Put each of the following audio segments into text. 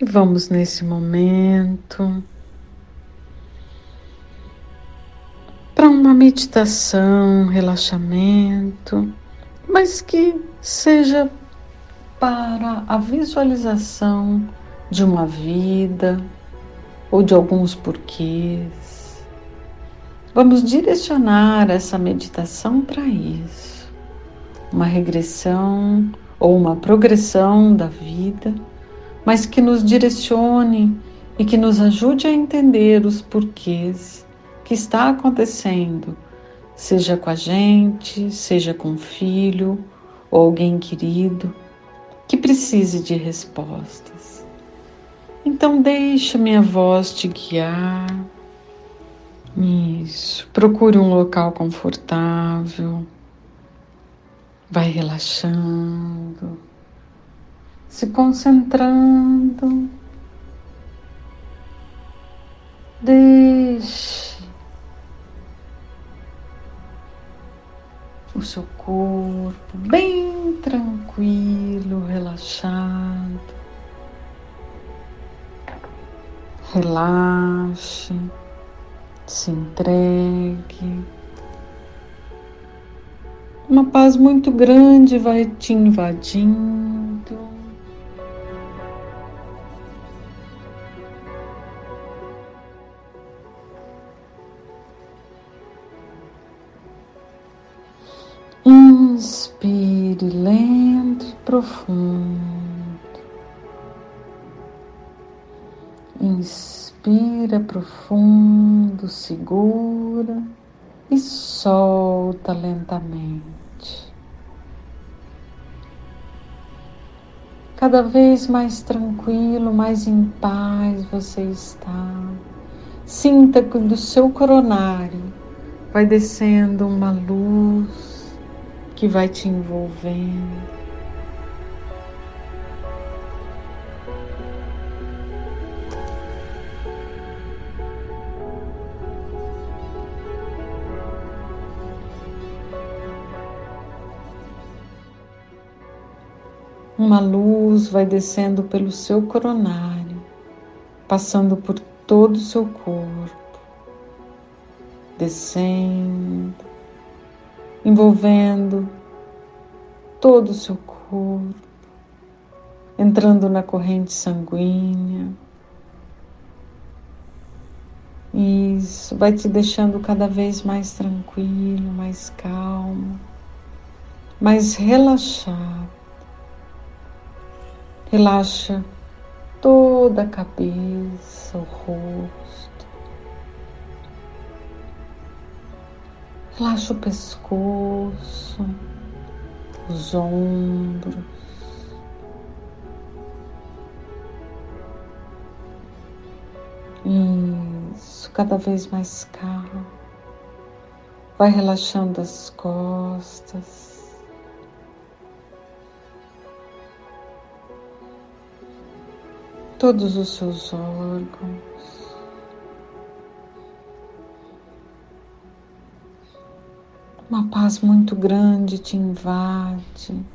E vamos nesse momento para uma meditação, relaxamento, mas que seja para a visualização de uma vida ou de alguns porquês. Vamos direcionar essa meditação para isso. Uma regressão ou uma progressão da vida mas que nos direcione e que nos ajude a entender os porquês que está acontecendo, seja com a gente, seja com um filho ou alguém querido que precise de respostas. Então deixa minha voz te guiar. Isso. Procure um local confortável. Vai relaxando se concentrando. Deixe o seu corpo bem tranquilo, relaxado. Relaxe, se entregue. Uma paz muito grande vai te invadindo. Inspire lento e profundo. Inspira profundo, segura e solta lentamente. Cada vez mais tranquilo, mais em paz você está. Sinta que do seu coronário vai descendo uma luz que vai te envolvendo. Uma luz vai descendo pelo seu coronário, passando por todo o seu corpo, descendo, envolvendo todo o seu corpo, entrando na corrente sanguínea. Isso vai te deixando cada vez mais tranquilo, mais calmo, mais relaxado. Relaxa toda a cabeça, o rosto. Relaxa o pescoço, os ombros. Isso, cada vez mais calmo. Vai relaxando as costas. Todos os seus órgãos. Uma paz muito grande te invade,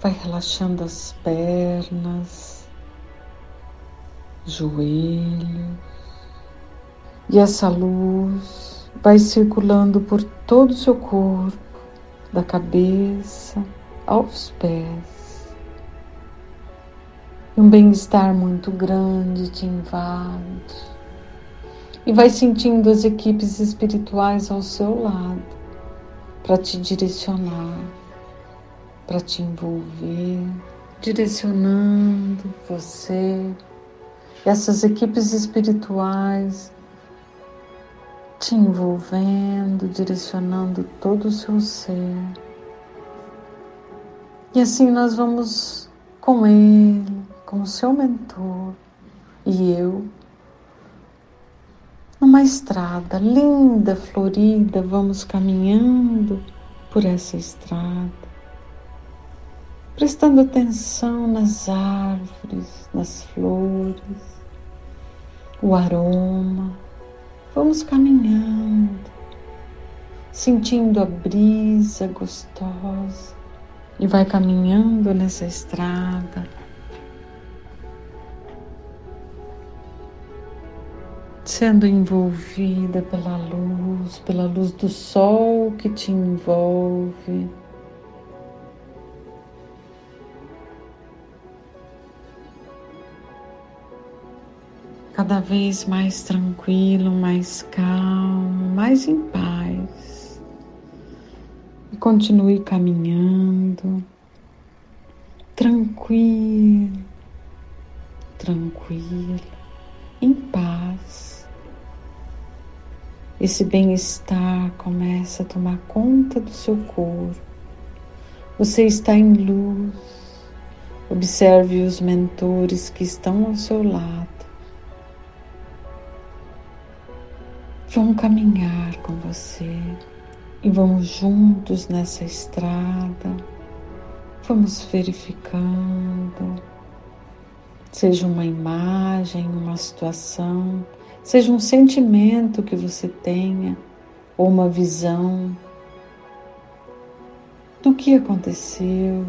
vai relaxando as pernas, joelhos, e essa luz vai circulando por todo o seu corpo, da cabeça aos pés. E um bem-estar muito grande te invade e vai sentindo as equipes espirituais ao seu lado para te direcionar, para te envolver, direcionando você. Essas equipes espirituais te envolvendo, direcionando todo o seu ser. E assim nós vamos com ele, com o seu mentor e eu numa estrada linda, florida, vamos caminhando por essa estrada, prestando atenção nas árvores, nas flores, o aroma. Vamos caminhando, sentindo a brisa gostosa e vai caminhando nessa estrada sendo envolvida pela luz, pela luz do sol que te envolve. Cada vez mais tranquilo, mais calmo, mais em paz. E continue caminhando, tranquilo, tranquilo, esse bem-estar começa a tomar conta do seu corpo. Você está em luz. Observe os mentores que estão ao seu lado. Vão caminhar com você e vamos juntos nessa estrada. Vamos verificando. Seja uma imagem, uma situação seja um sentimento que você tenha ou uma visão do que aconteceu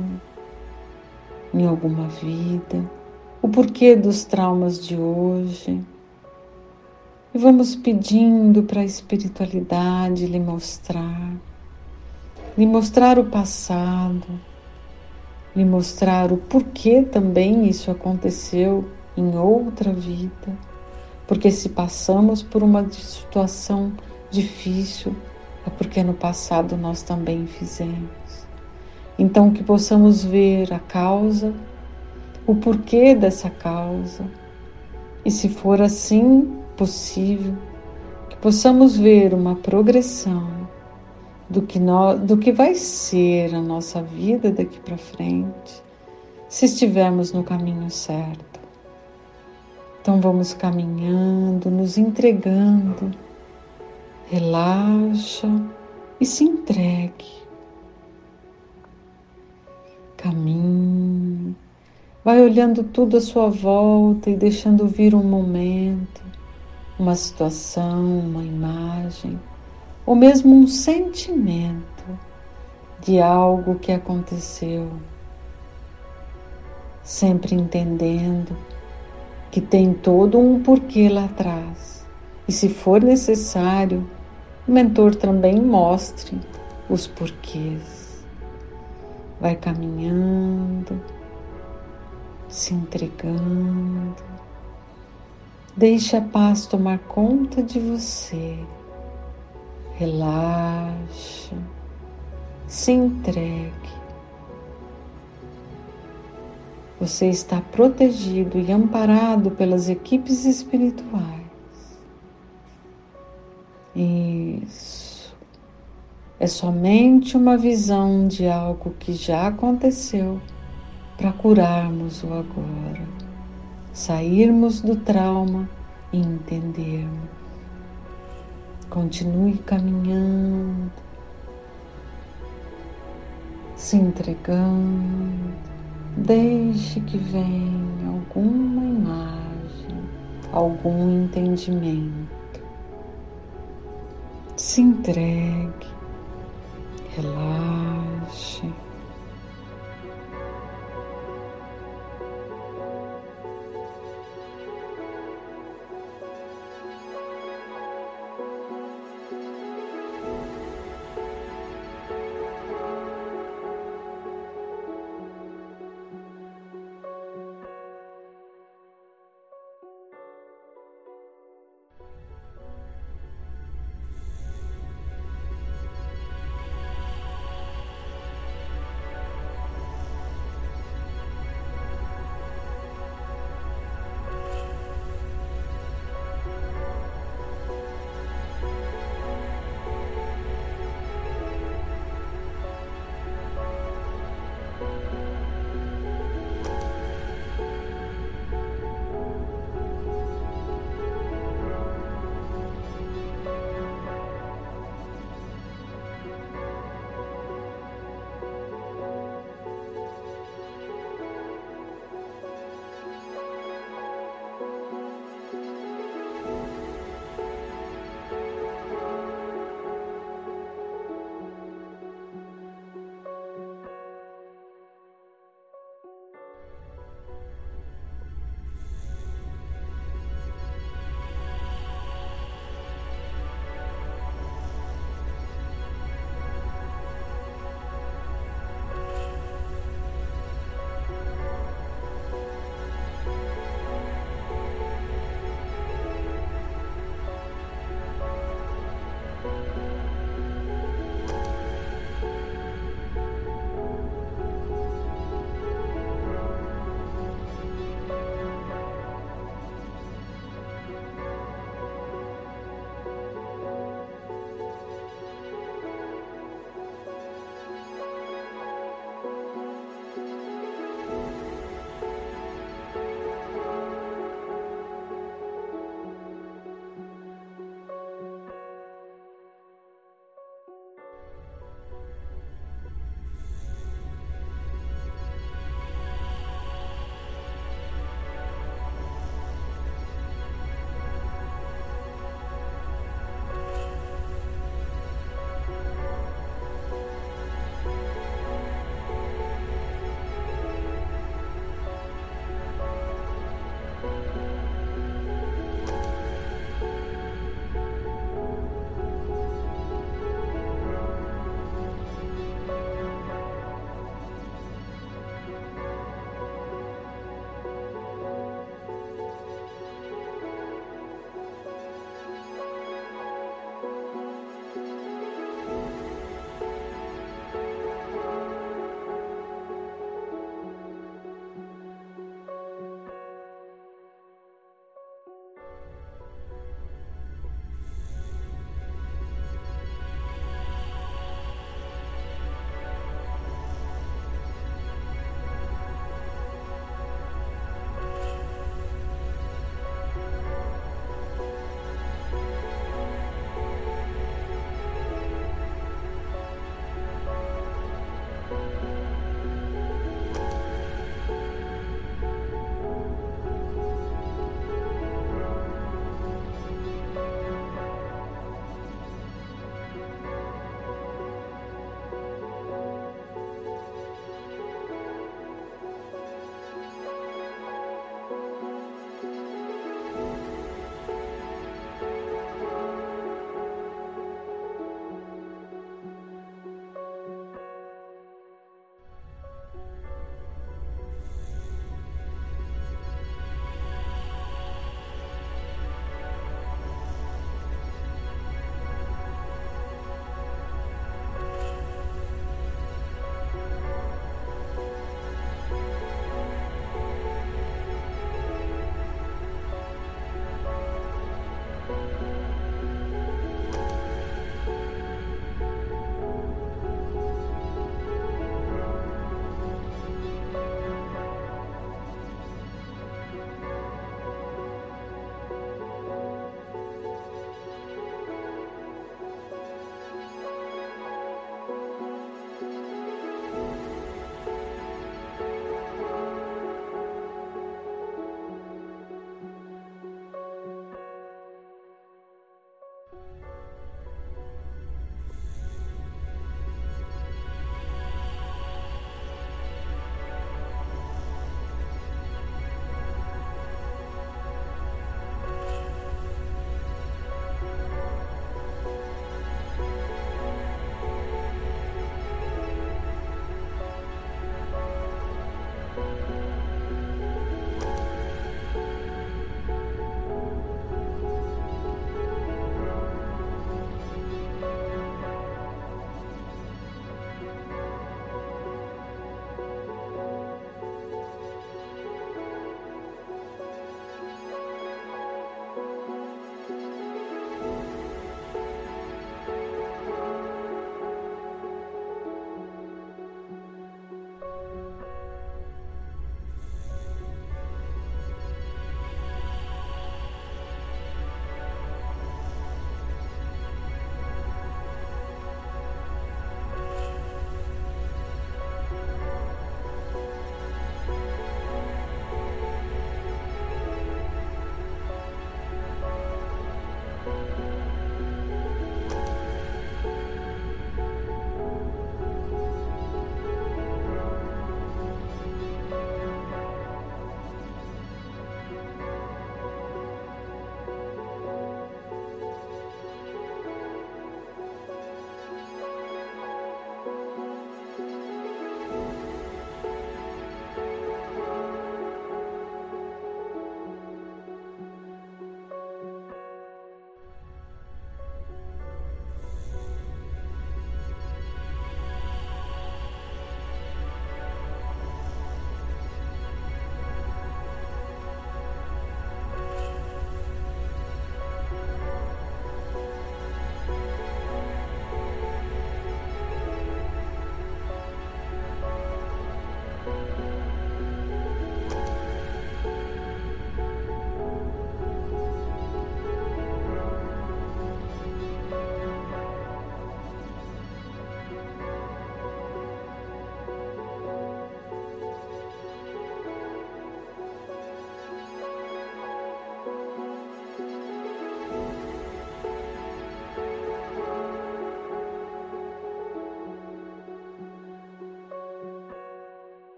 em alguma vida, o porquê dos traumas de hoje. E vamos pedindo para a espiritualidade lhe mostrar, lhe mostrar o passado, lhe mostrar o porquê também isso aconteceu em outra vida porque se passamos por uma situação difícil, é porque no passado nós também fizemos. Então, que possamos ver a causa, o porquê dessa causa, e se for assim possível, que possamos ver uma progressão do que, do que vai ser a nossa vida daqui para frente, se estivermos no caminho certo. Então vamos caminhando, nos entregando. Relaxa e se entregue. Caminhe. Vai olhando tudo à sua volta e deixando vir um momento, uma situação, uma imagem, ou mesmo um sentimento de algo que aconteceu. Sempre entendendo que tem todo um porquê lá atrás. E se for necessário, o mentor também mostre os porquês. Vai caminhando, se entregando. Deixe a paz tomar conta de você. Relaxa, se entregue. Você está protegido e amparado pelas equipes espirituais. Isso. É somente uma visão de algo que já aconteceu para curarmos o agora, sairmos do trauma e entendermos. Continue caminhando, se entregando Deixe que venha alguma imagem, algum entendimento. Se entregue, relaxe.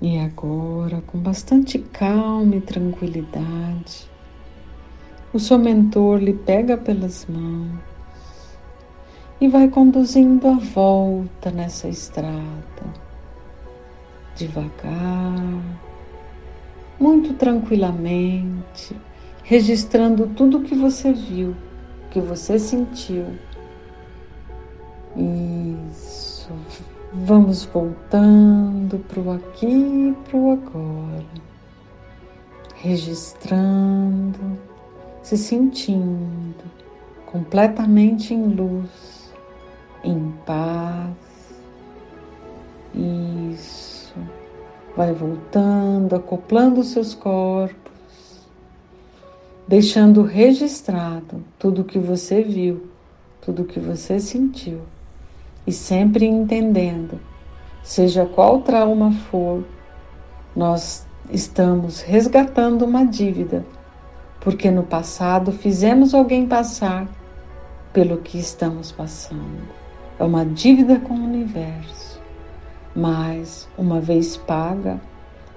E agora, com bastante calma e tranquilidade, o seu mentor lhe pega pelas mãos e vai conduzindo a volta nessa estrada, devagar, muito tranquilamente, registrando tudo o que você viu, que você sentiu. Vamos voltando para o aqui e para o agora, registrando, se sentindo completamente em luz, em paz. Isso. Vai voltando, acoplando seus corpos, deixando registrado tudo o que você viu, tudo o que você sentiu e sempre entendendo, seja qual trauma for, nós estamos resgatando uma dívida, porque no passado fizemos alguém passar pelo que estamos passando. É uma dívida com o universo, mas uma vez paga,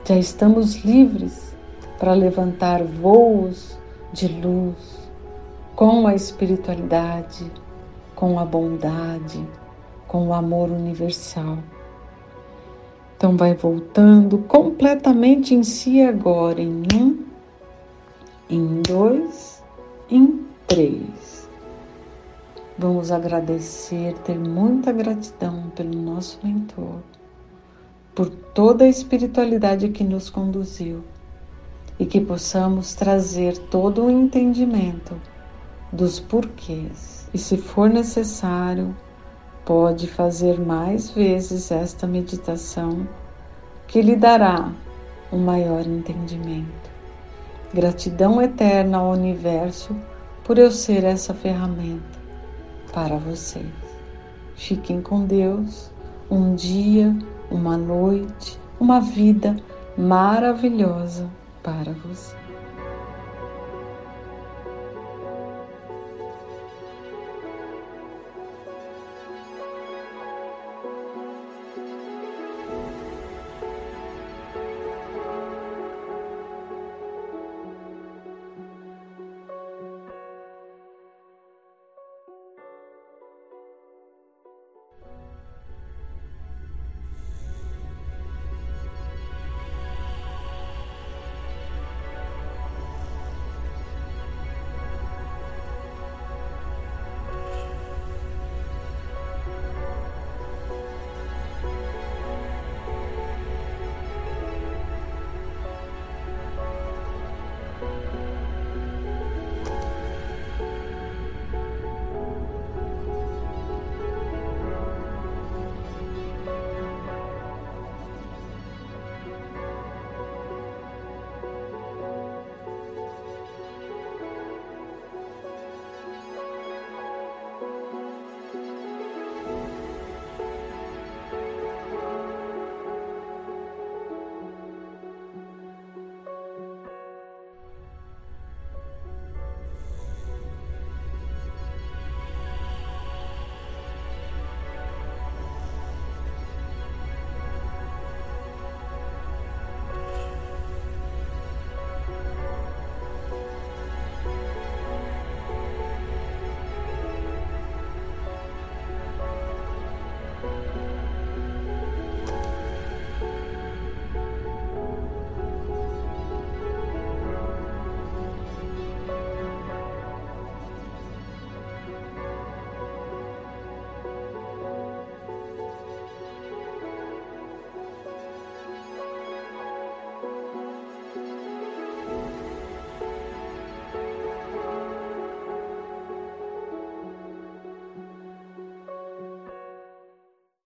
já estamos livres para levantar voos de luz com a espiritualidade, com a bondade com o amor universal. Então, vai voltando completamente em si agora, em um, em dois, em três. Vamos agradecer, ter muita gratidão pelo nosso mentor, por toda a espiritualidade que nos conduziu e que possamos trazer todo o entendimento dos porquês. E se for necessário, pode fazer mais vezes esta meditação, que lhe dará um maior entendimento. Gratidão eterna ao universo por eu ser essa ferramenta para vocês. Fiquem com Deus. Um dia, uma noite, uma vida maravilhosa para vocês.